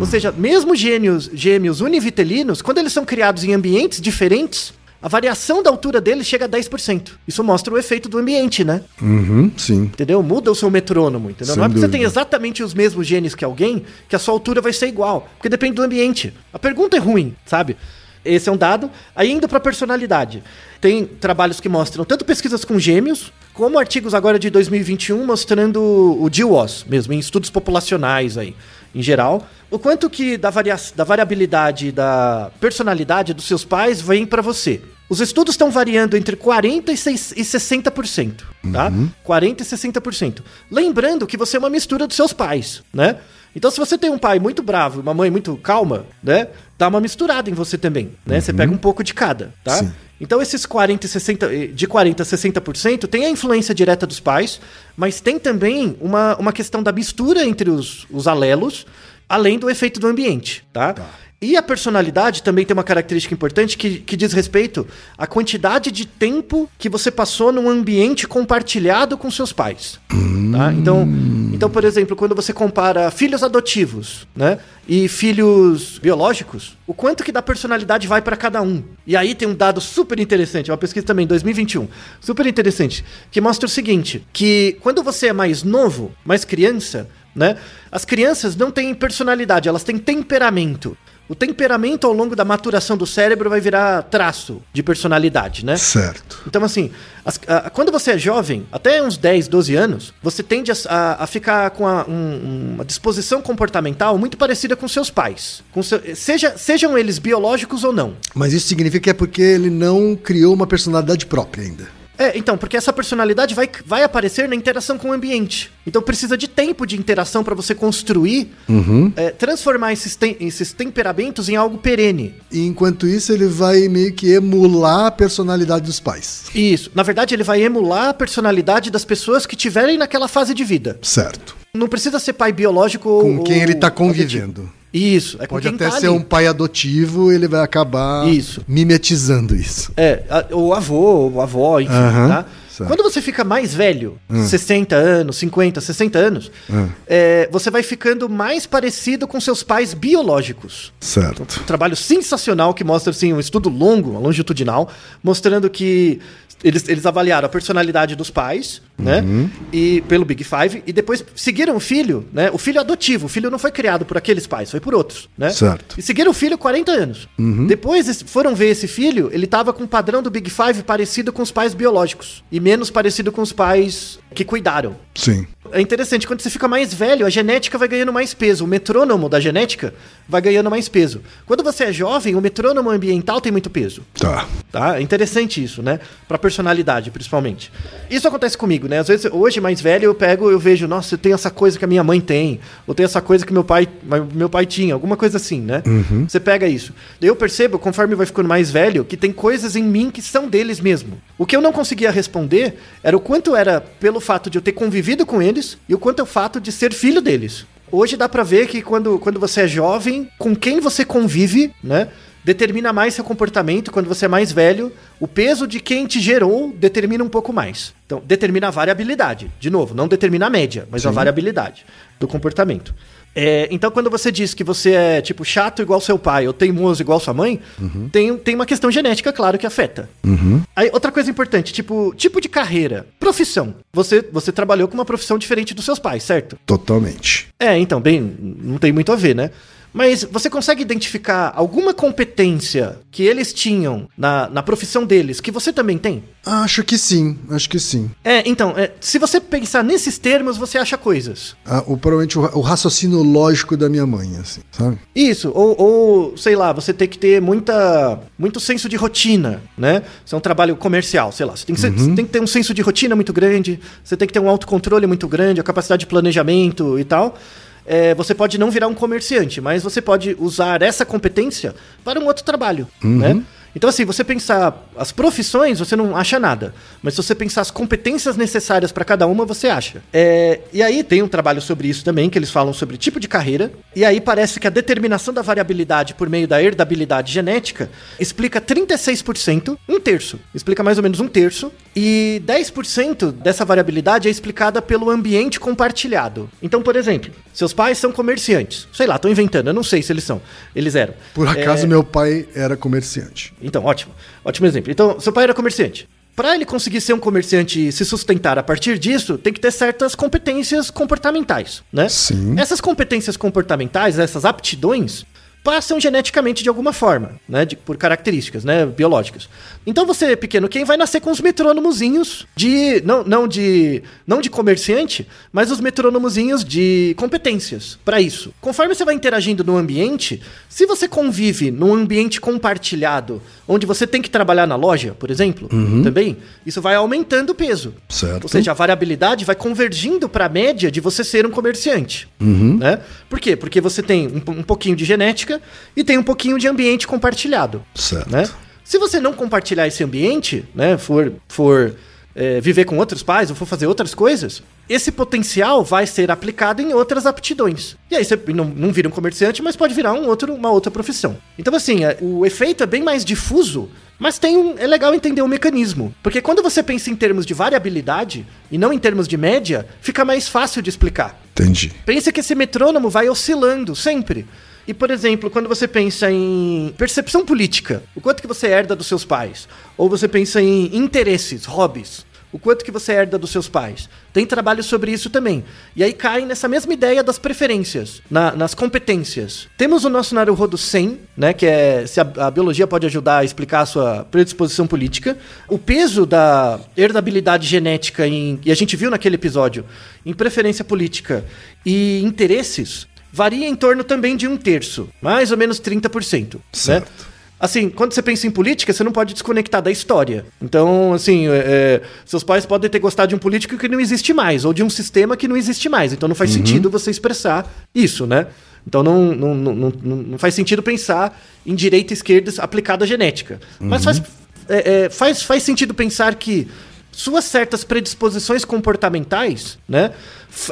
Ou seja, mesmo gêmeos, gêmeos univitelinos, quando eles são criados em ambientes diferentes, a variação da altura deles chega a 10%. Isso mostra o efeito do ambiente, né? Uhum, sim. Entendeu? Muda o seu metrônomo, entendeu? Sem não é porque você dúvida. tem exatamente os mesmos genes que alguém que a sua altura vai ser igual. Porque depende do ambiente. A pergunta é ruim, sabe? Esse é um dado. Aí indo para personalidade. Tem trabalhos que mostram tanto pesquisas com gêmeos como artigos agora de 2021 mostrando o DIWOS mesmo, em estudos populacionais aí, em geral, o quanto que da, varia da variabilidade da personalidade dos seus pais vem para você. Os estudos estão variando entre 40% e 60%, tá? Uhum. 40% e 60%. Lembrando que você é uma mistura dos seus pais, né? Então, se você tem um pai muito bravo e uma mãe muito calma, né? Dá uma misturada em você também, né? Uhum. Você pega um pouco de cada, tá? Sim. Então, esses 40 e 60, eh, de 40% a 60% tem a influência direta dos pais, mas tem também uma, uma questão da mistura entre os, os alelos, além do efeito do ambiente, tá? tá. E a personalidade também tem uma característica importante que, que diz respeito à quantidade de tempo que você passou num ambiente compartilhado com seus pais. Tá? Então, então, por exemplo, quando você compara filhos adotivos né, e filhos biológicos, o quanto que da personalidade vai para cada um. E aí tem um dado super interessante, uma pesquisa também, 2021, super interessante, que mostra o seguinte, que quando você é mais novo, mais criança, né, as crianças não têm personalidade, elas têm temperamento. O temperamento ao longo da maturação do cérebro vai virar traço de personalidade, né? Certo. Então, assim, as, a, quando você é jovem, até uns 10, 12 anos, você tende a, a, a ficar com um, uma disposição comportamental muito parecida com seus pais. Com seu, seja, sejam eles biológicos ou não. Mas isso significa que é porque ele não criou uma personalidade própria ainda. É, então, porque essa personalidade vai, vai aparecer na interação com o ambiente. Então precisa de tempo de interação para você construir, uhum. é, transformar esses, te esses temperamentos em algo perene. E enquanto isso, ele vai meio que emular a personalidade dos pais. Isso. Na verdade, ele vai emular a personalidade das pessoas que tiverem naquela fase de vida. Certo. Não precisa ser pai biológico com ou, quem ele está convivendo. Isso. É Pode até tá ser ali. um pai adotivo, ele vai acabar isso. mimetizando isso. É, o avô, o avó, enfim, tá? Certo. Quando você fica mais velho, hum. 60 anos, 50, 60 anos, hum. é, você vai ficando mais parecido com seus pais biológicos. Certo. Um trabalho sensacional que mostra assim, um estudo longo, longitudinal, mostrando que eles, eles avaliaram a personalidade dos pais, né? uhum. E pelo Big Five, e depois seguiram o filho, né? O filho adotivo. O filho não foi criado por aqueles pais, foi por outros, né? Certo. E seguiram o filho 40 anos. Uhum. Depois foram ver esse filho, ele tava com o padrão do Big Five parecido com os pais biológicos. E menos parecido com os pais que cuidaram. Sim. É interessante, quando você fica mais velho, a genética vai ganhando mais peso. O metrônomo da genética vai ganhando mais peso. Quando você é jovem, o metrônomo ambiental tem muito peso. Tá. Tá? É interessante isso, né? Pra personalidade, principalmente. Isso acontece comigo, né? Às vezes, hoje, mais velho, eu pego, eu vejo, nossa, eu tenho essa coisa que a minha mãe tem, ou tenho essa coisa que meu pai, meu pai tinha, alguma coisa assim, né? Uhum. Você pega isso. Daí eu percebo, conforme vai ficando mais velho, que tem coisas em mim que são deles mesmo. O que eu não conseguia responder era o quanto era pelo fato de eu ter convivido com eles e o quanto é o fato de ser filho deles. Hoje dá pra ver que quando, quando você é jovem, com quem você convive, né? Determina mais seu comportamento. Quando você é mais velho, o peso de quem te gerou determina um pouco mais. Então, determina a variabilidade. De novo, não determina a média, mas Sim. a variabilidade do comportamento. É, então, quando você diz que você é, tipo, chato igual seu pai ou teimoso igual sua mãe, uhum. tem, tem uma questão genética, claro, que afeta. Uhum. Aí, outra coisa importante, tipo, tipo de carreira, profissão. Você, você trabalhou com uma profissão diferente dos seus pais, certo? Totalmente. É, então, bem, não tem muito a ver, né? Mas você consegue identificar alguma competência que eles tinham na, na profissão deles que você também tem? Acho que sim, acho que sim. É, então, é, se você pensar nesses termos, você acha coisas. Ah, o, provavelmente o, o, raciocínio lógico da minha mãe, assim, sabe? Isso, ou, ou, sei lá, você tem que ter muita, muito senso de rotina, né? Isso é um trabalho comercial, sei lá. Você tem, que, uhum. você tem que ter um senso de rotina muito grande, você tem que ter um autocontrole muito grande, a capacidade de planejamento e tal é, você pode não virar um comerciante, mas você pode usar essa competência para um outro trabalho, uhum. né? Então, assim, você pensar as profissões, você não acha nada. Mas se você pensar as competências necessárias para cada uma, você acha. É, e aí tem um trabalho sobre isso também, que eles falam sobre tipo de carreira. E aí parece que a determinação da variabilidade por meio da herdabilidade genética explica 36%, um terço. Explica mais ou menos um terço. E 10% dessa variabilidade é explicada pelo ambiente compartilhado. Então, por exemplo, seus pais são comerciantes. Sei lá, tô inventando, eu não sei se eles são. Eles eram. Por acaso, é... meu pai era comerciante. Então, ótimo. Ótimo exemplo. Então, seu pai era comerciante. Para ele conseguir ser um comerciante e se sustentar a partir disso, tem que ter certas competências comportamentais, né? Sim. Essas competências comportamentais, essas aptidões, passam geneticamente de alguma forma, né? De, por características, né? Biológicas. Então você, pequeno quem, vai nascer com os metrônomozinhos de. Não, não de. Não de comerciante, mas os metrônomozinhos de competências para isso. Conforme você vai interagindo no ambiente, se você convive num ambiente compartilhado, onde você tem que trabalhar na loja, por exemplo, Uhum. também, isso vai aumentando o peso. Certo. Ou seja, a variabilidade vai convergindo para a média de você ser um comerciante. Uhum. Né? Por quê? Porque você tem um, um pouquinho de genética e tem um pouquinho de ambiente compartilhado. Certo. Né? Se você não compartilhar esse ambiente, né, for, for é, viver com outros pais ou for fazer outras coisas, esse potencial vai ser aplicado em outras aptidões. E aí você não, não vira um comerciante, mas pode virar um outro, uma outra profissão. Então, assim, é, o efeito é bem mais difuso, mas tem um, é legal entender o mecanismo. Porque quando você pensa em termos de variabilidade e não em termos de média, fica mais fácil de explicar. Entendi. Pensa que esse metrônomo vai oscilando sempre. E, por exemplo, quando você pensa em percepção política, o quanto que você herda dos seus pais, ou você pensa em interesses, hobbies, o quanto que você herda dos seus pais. Tem trabalho sobre isso também. E aí cai nessa mesma ideia das preferências, na- nas competências. Temos o nosso Naruhodo 100, né, que é se a, a biologia pode ajudar a explicar a sua predisposição política. O peso da herdabilidade genética em, e a gente viu naquele episódio, em preferência política e interesses, varia em torno também de um terço, mais ou menos 30%. Certo. Né? Assim, quando você pensa em política, você não pode desconectar da história. Então, assim, é, é, seus pais podem ter gostado de um político que não existe mais, ou de um sistema que não existe mais. Então não faz sentido você expressar isso, né? Então não, não, não, não, não faz sentido pensar em direita e esquerda aplicada à genética. Mas faz, é, é, faz, faz sentido pensar que suas certas predisposições comportamentais, né,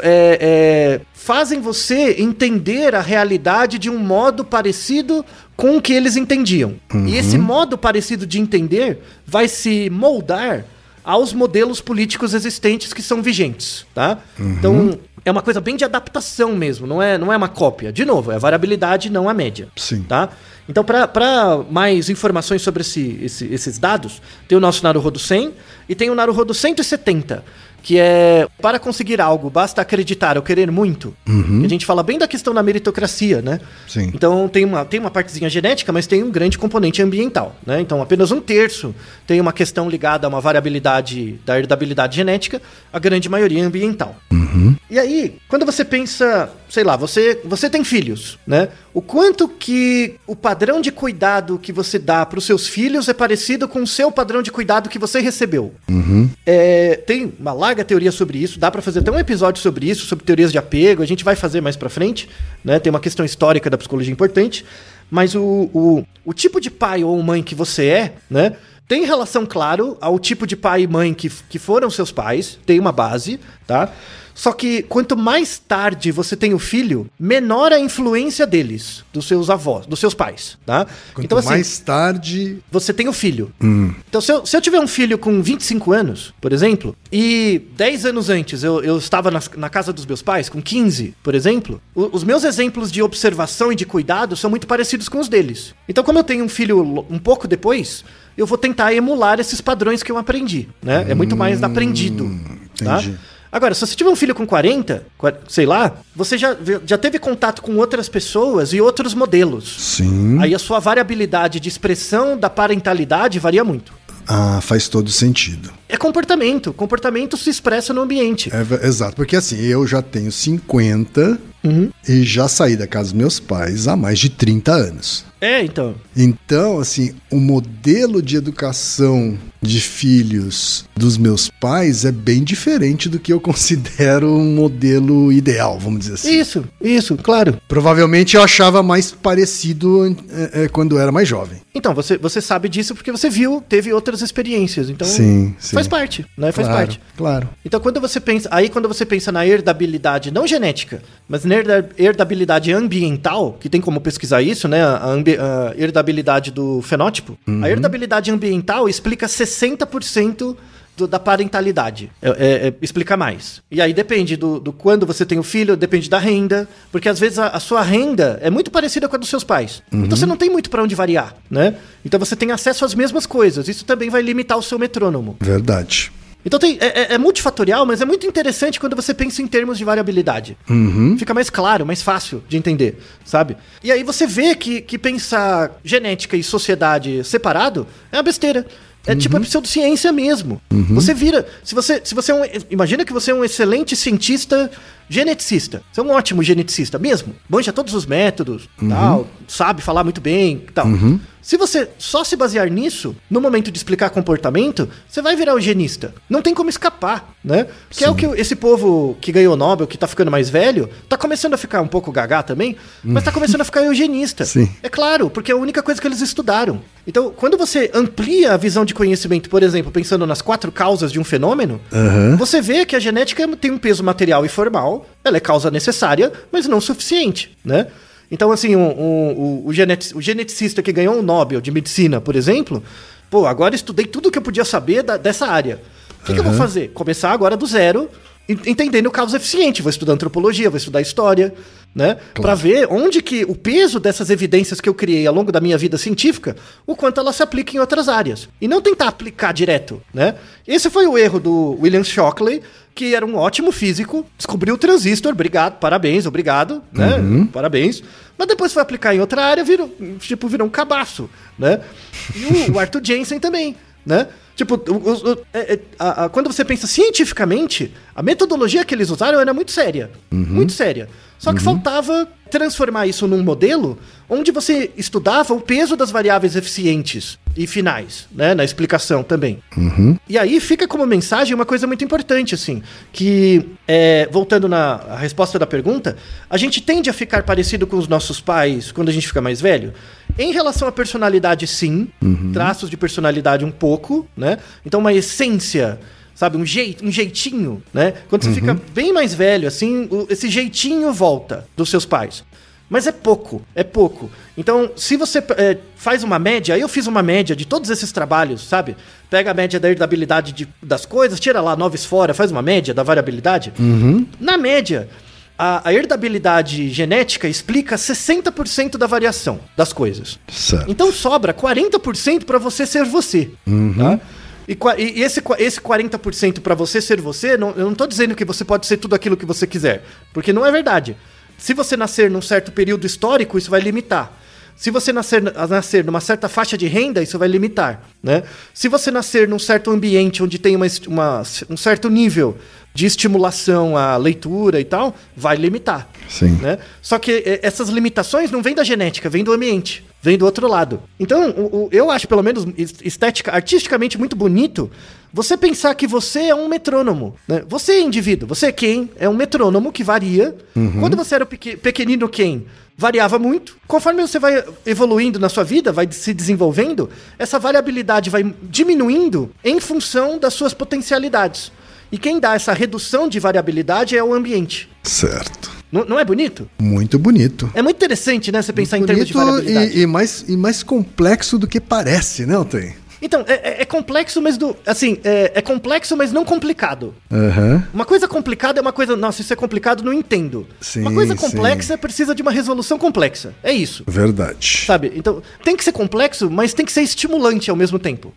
é, é, fazem você entender a realidade de um modo parecido com o que eles entendiam. E esse modo parecido de entender vai se moldar aos modelos políticos existentes que são vigentes, tá? Então é uma coisa bem de adaptação mesmo, não é, não é uma cópia. De novo, é a variabilidade, não a média. Sim. Tá? Então, para mais informações sobre esse- esse- esses dados, tem o nosso Naruhodo 100 e tem o Naruhodo 170, que é para conseguir algo, basta acreditar ou querer muito. A gente fala bem da questão da meritocracia, né? Sim. Então tem uma, tem uma partezinha genética, mas tem um grande componente ambiental, né? Então apenas um terço tem uma questão ligada a uma variabilidade da herdabilidade genética, a grande maioria é ambiental. E aí, quando você pensa, sei lá, você, você tem filhos, né? O quanto que o padrão de cuidado que você dá para os seus filhos é parecido com o seu padrão de cuidado que você recebeu. É, tem uma larga teoria sobre isso, dá pra fazer até um episódio sobre isso, sobre teorias de apego, a gente vai fazer mais pra frente, né? Tem uma questão histórica da psicologia importante, mas o, o, o tipo de pai ou mãe que você é, né? Tem relação, claro, ao tipo de pai e mãe que, que foram seus pais, tem uma base, tá? Só que quanto mais tarde você tem o filho, menor a influência deles, dos seus avós, dos seus pais, tá? Quanto mais tarde. você tem o filho. Então, se eu, se eu tiver um filho com 25 anos, por exemplo, e 10 anos antes eu, eu estava nas- na, casa dos meus pais, com 15, por exemplo, o- os meus exemplos de observação e de cuidado são muito parecidos com os deles. Então, como eu tenho um filho um pouco depois, eu vou tentar emular esses padrões que eu aprendi, né? É muito mais aprendido, tá? Agora, se você tiver um filho com 40, qua- sei lá, você já, já teve contato com outras pessoas e outros modelos. Sim. Aí a sua variabilidade de expressão da parentalidade varia muito. Ah, faz todo sentido. É comportamento. Comportamento se expressa no ambiente. É, exato, porque assim, eu já tenho 50 Uhum. e já saí da casa dos meus pais há mais de 30 anos. É, então. Então, assim, o modelo de educação de filhos dos meus pais é bem diferente do que eu *laughs* considero um modelo ideal, vamos dizer assim. Isso, isso, claro. Provavelmente eu achava mais parecido é, é, quando eu era mais jovem. Então, você, você sabe disso porque você viu, teve outras experiências. Então, Sim, sim. faz parte, né? Faz claro, parte. Claro. Então, quando você pensa. Aí, quando você pensa na herdabilidade, não genética, mas na herda- herdabilidade ambiental, que tem como pesquisar isso, né? A, ambi- a herdabilidade do fenótipo. Uhum. A herdabilidade ambiental explica 60% do- da parentalidade. É- é- é- explica mais. E aí depende do, do quando você tem o filho, depende da renda, porque às vezes a, a sua renda é muito parecida com a dos seus pais. Então você não tem muito para onde variar, né? Então você tem acesso às mesmas coisas. Isso também vai limitar o seu metrônomo. Verdade. Então tem, é, é- é multifatorial, mas é muito interessante quando você pensa em termos de variabilidade. Fica mais claro, mais fácil de entender, sabe? E aí você vê que, que pensar genética e sociedade separado é uma besteira. É tipo a pseudociência mesmo. Você vira. Se você, se você é um. Imagina que você é um excelente cientista geneticista. Você é um ótimo geneticista mesmo. Manja todos os métodos, tal, sabe falar muito bem tal. Se você só se basear nisso, no momento de explicar comportamento, você vai virar eugenista. Não tem como escapar, né? Que é o que esse povo que ganhou o Nobel, que tá ficando mais velho, tá começando a ficar um pouco gagá também, mas tá começando a ficar eugenista. Sim. É claro, porque é a única coisa que eles estudaram. Então, quando você amplia a visão de conhecimento, por exemplo, pensando nas quatro causas de um fenômeno, Aham. você vê que a genética tem um peso material e formal, ela é causa necessária, mas não suficiente, né? Então, assim, o, o, o, o geneti- o geneticista que ganhou um Nobel de medicina, por exemplo, pô, agora estudei tudo que eu podia saber da- dessa área. O que, que eu vou fazer? Começar agora do zero, entendendo causas eficientes. Vou estudar antropologia, vou estudar história, né? Pra ver onde que o peso dessas evidências que eu criei ao longo da minha vida científica, o quanto ela se aplica em outras áreas. E não tentar aplicar direto, né? Esse foi o erro do William Shockley, que era um ótimo físico, descobriu o transistor, obrigado, parabéns, obrigado, né? Parabéns. Mas depois foi aplicar em outra área, virou, tipo, virou um cabaço, né? E o, o Arthur Jensen também, né? Tipo, é- é- quando você pensa cientificamente, a metodologia que eles usaram era muito séria. Muito séria. Só que faltava transformar isso num modelo onde você estudava o peso das variáveis eficientes e finais, né? Na explicação também. E aí fica como mensagem uma coisa muito importante, assim, que, é, voltando na resposta da pergunta, a gente tende a ficar parecido com os nossos pais quando a gente fica mais velho? Em relação à personalidade, sim. Traços de personalidade um pouco, né? Então uma essência sabe, um, jeito, um jeitinho, né? Quando você fica bem mais velho, assim, o- esse jeitinho volta dos seus pais. Mas é pouco, é pouco. Então, se você é, faz uma média, eu fiz uma média de todos esses trabalhos, sabe? Pega a média da herdabilidade de- das coisas, tira lá noves fora, faz uma média da variabilidade. Na média, a, herdabilidade genética explica 60% da variação das coisas. Certo. Então sobra 40% para você ser você. Tá? E, e- esse, esse 40% para você ser você, não, eu não tô dizendo que você pode ser tudo aquilo que você quiser. Porque não é verdade. Se você nascer num certo período histórico, isso vai limitar. Se você nascer, nascer numa certa faixa de renda, isso vai limitar. Né? Se você nascer num certo ambiente onde tem uma, uma- um certo nível de estimulação à leitura e tal, vai limitar Sim. né? Só que eh, essas limitações não vêm da genética, vêm do ambiente, vêm do outro lado. Então, o- o- eu acho, pelo menos, es- estética, artisticamente muito bonito, você pensar que você é um metrônomo, né? Você é indivíduo, você é quem? É um metrônomo que varia. Quando você era pequenino quem? Variava muito. Conforme você vai evoluindo na sua vida, vai se desenvolvendo, essa variabilidade vai diminuindo em função das suas potencialidades. E quem dá essa redução de variabilidade é o ambiente. Certo. Não, não é bonito? Muito bonito. É muito interessante, né? Você pensar em termos de variabilidade. e, e mais, e mais complexo do que parece, né, Alten? Então, é, é- é complexo, mas do. Assim, é, é complexo, mas não complicado. Aham. Uma coisa complicada é uma coisa. Nossa, isso é complicado, não entendo. Sim, uma coisa sim. complexa precisa de uma resolução complexa. É isso. Verdade. Sabe? Então, tem que ser complexo, mas tem que ser estimulante ao mesmo tempo.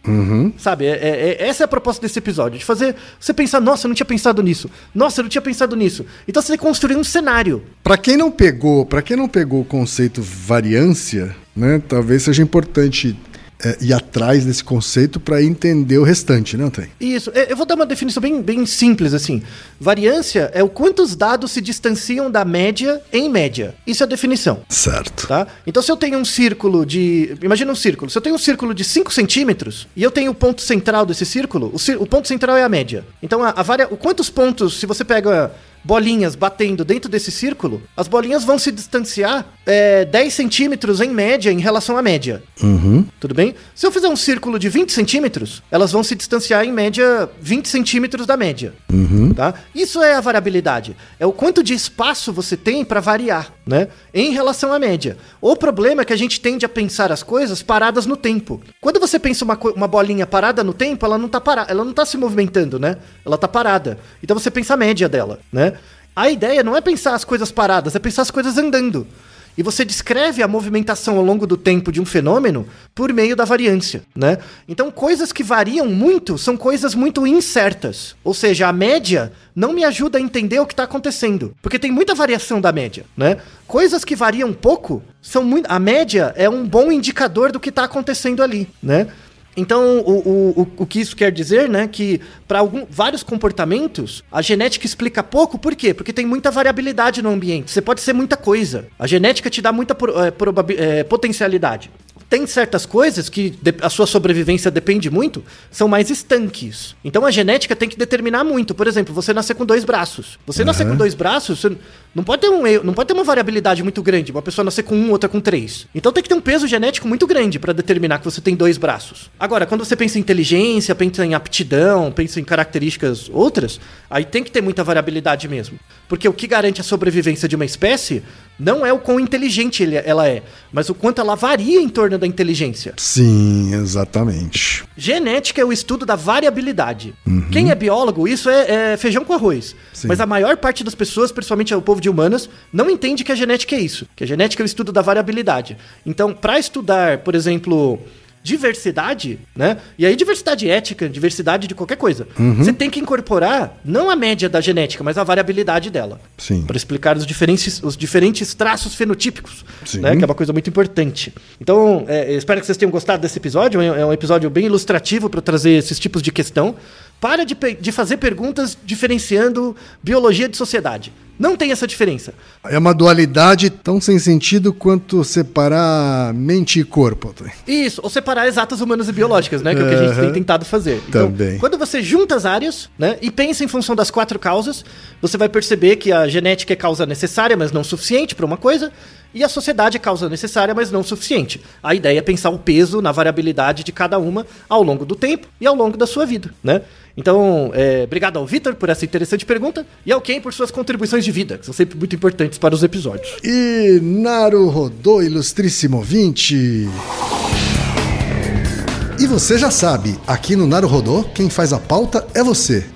Sabe? É, é- é- essa é a proposta desse episódio. De fazer você pensar, nossa, eu não tinha pensado nisso. Nossa, eu não tinha pensado nisso. Então você construir um cenário. Pra quem não pegou, para quem não pegou o conceito variância, né, talvez seja importante é, ir atrás desse conceito para entender o restante, né, Alten? Isso, é, eu vou dar uma definição bem, bem simples assim. Variância é o quantos dados se distanciam da média em média. Isso é a definição. Certo. Tá? Então, se eu tenho um círculo de. Imagina um círculo. Se eu tenho um círculo de 5 centímetros e eu tenho o ponto central desse círculo, o, o ponto central é a média. Então, a, a varia... o quantos pontos, se você pega bolinhas batendo dentro desse círculo, as bolinhas vão se distanciar é, 10 centímetros em média em relação à média. Tudo bem? Se eu fizer um círculo de 20 centímetros, elas vão se distanciar em média 20 centímetros da média. Tá? Isso é a variabilidade. É o quanto de espaço você tem para variar, né? Em relação à média. O problema é que a gente tende a pensar as coisas paradas no tempo. Quando você pensa uma, uma bolinha parada no tempo, ela não tá parada, ela não tá se movimentando, né? Ela tá parada. Então você pensa a média dela, né? A ideia não é pensar as coisas paradas, é pensar as coisas andando. E você descreve a movimentação ao longo do tempo de um fenômeno por meio da variância, né? Então, coisas que variam muito são coisas muito incertas. Ou seja, a média não me ajuda a entender o que está acontecendo, porque tem muita variação da média, né? Coisas que variam pouco são muito. A média é um bom indicador do que está acontecendo ali, né? Então, o, o, o que isso quer dizer, né? Que para vários comportamentos, a genética explica pouco, por quê? Porque tem muita variabilidade no ambiente. Você pode ser muita coisa. A genética te dá muita é, é, potencialidade tem certas coisas que a sua sobrevivência depende muito, são mais estanques. Então a genética tem que determinar muito. Por exemplo, você nascer com dois braços. Você uhum. nascer com dois braços, você não pode ter um não pode ter uma variabilidade muito grande. Uma pessoa nascer com um, outra com três. Então tem que ter um peso genético muito grande para determinar que você tem dois braços. Agora, quando você pensa em inteligência, pensa em aptidão, pensa em características outras, aí tem que ter muita variabilidade mesmo. Porque o que garante a sobrevivência de uma espécie não é o quão inteligente ela é, mas o quanto ela varia em torno da inteligência. Sim, exatamente. Genética é o estudo da variabilidade. Uhum. Quem é biólogo, isso é, é feijão com arroz. Sim. Mas a maior parte das pessoas, principalmente o povo de humanas, não entende que a genética é isso. Que a genética é o estudo da variabilidade. Então, para estudar, por exemplo, diversidade, né? E aí diversidade ética, diversidade de qualquer coisa. Uhum. Você tem que incorporar não a média da genética, mas a variabilidade dela. Sim. Para explicar os diferentes, os diferentes traços fenotípicos, Sim. né? Que é uma coisa muito importante. Então, é, espero que vocês tenham gostado desse episódio. É um episódio bem ilustrativo para trazer esses tipos de questão. Para de, de fazer perguntas diferenciando biologia de sociedade. Não tem essa diferença. É uma dualidade tão sem sentido quanto separar mente e corpo. Isso, ou separar exatas humanas e biológicas, né? Que é o que a gente tem tentado fazer. Então, Também. quando você junta as áreas, né? E pensa em função das quatro causas, você vai perceber que a genética é causa necessária, mas não suficiente para uma coisa. E a sociedade é causa necessária, mas não suficiente. A ideia é pensar o peso na variabilidade de cada uma ao longo do tempo e ao longo da sua vida, né? Então, é, obrigado ao Vitor por essa interessante pergunta e ao Ken por suas contribuições de vida, que são sempre muito importantes para os episódios. E Naru Rodô, ilustríssimo 20. E você já sabe, aqui no Naru Rodô, quem faz a pauta é você.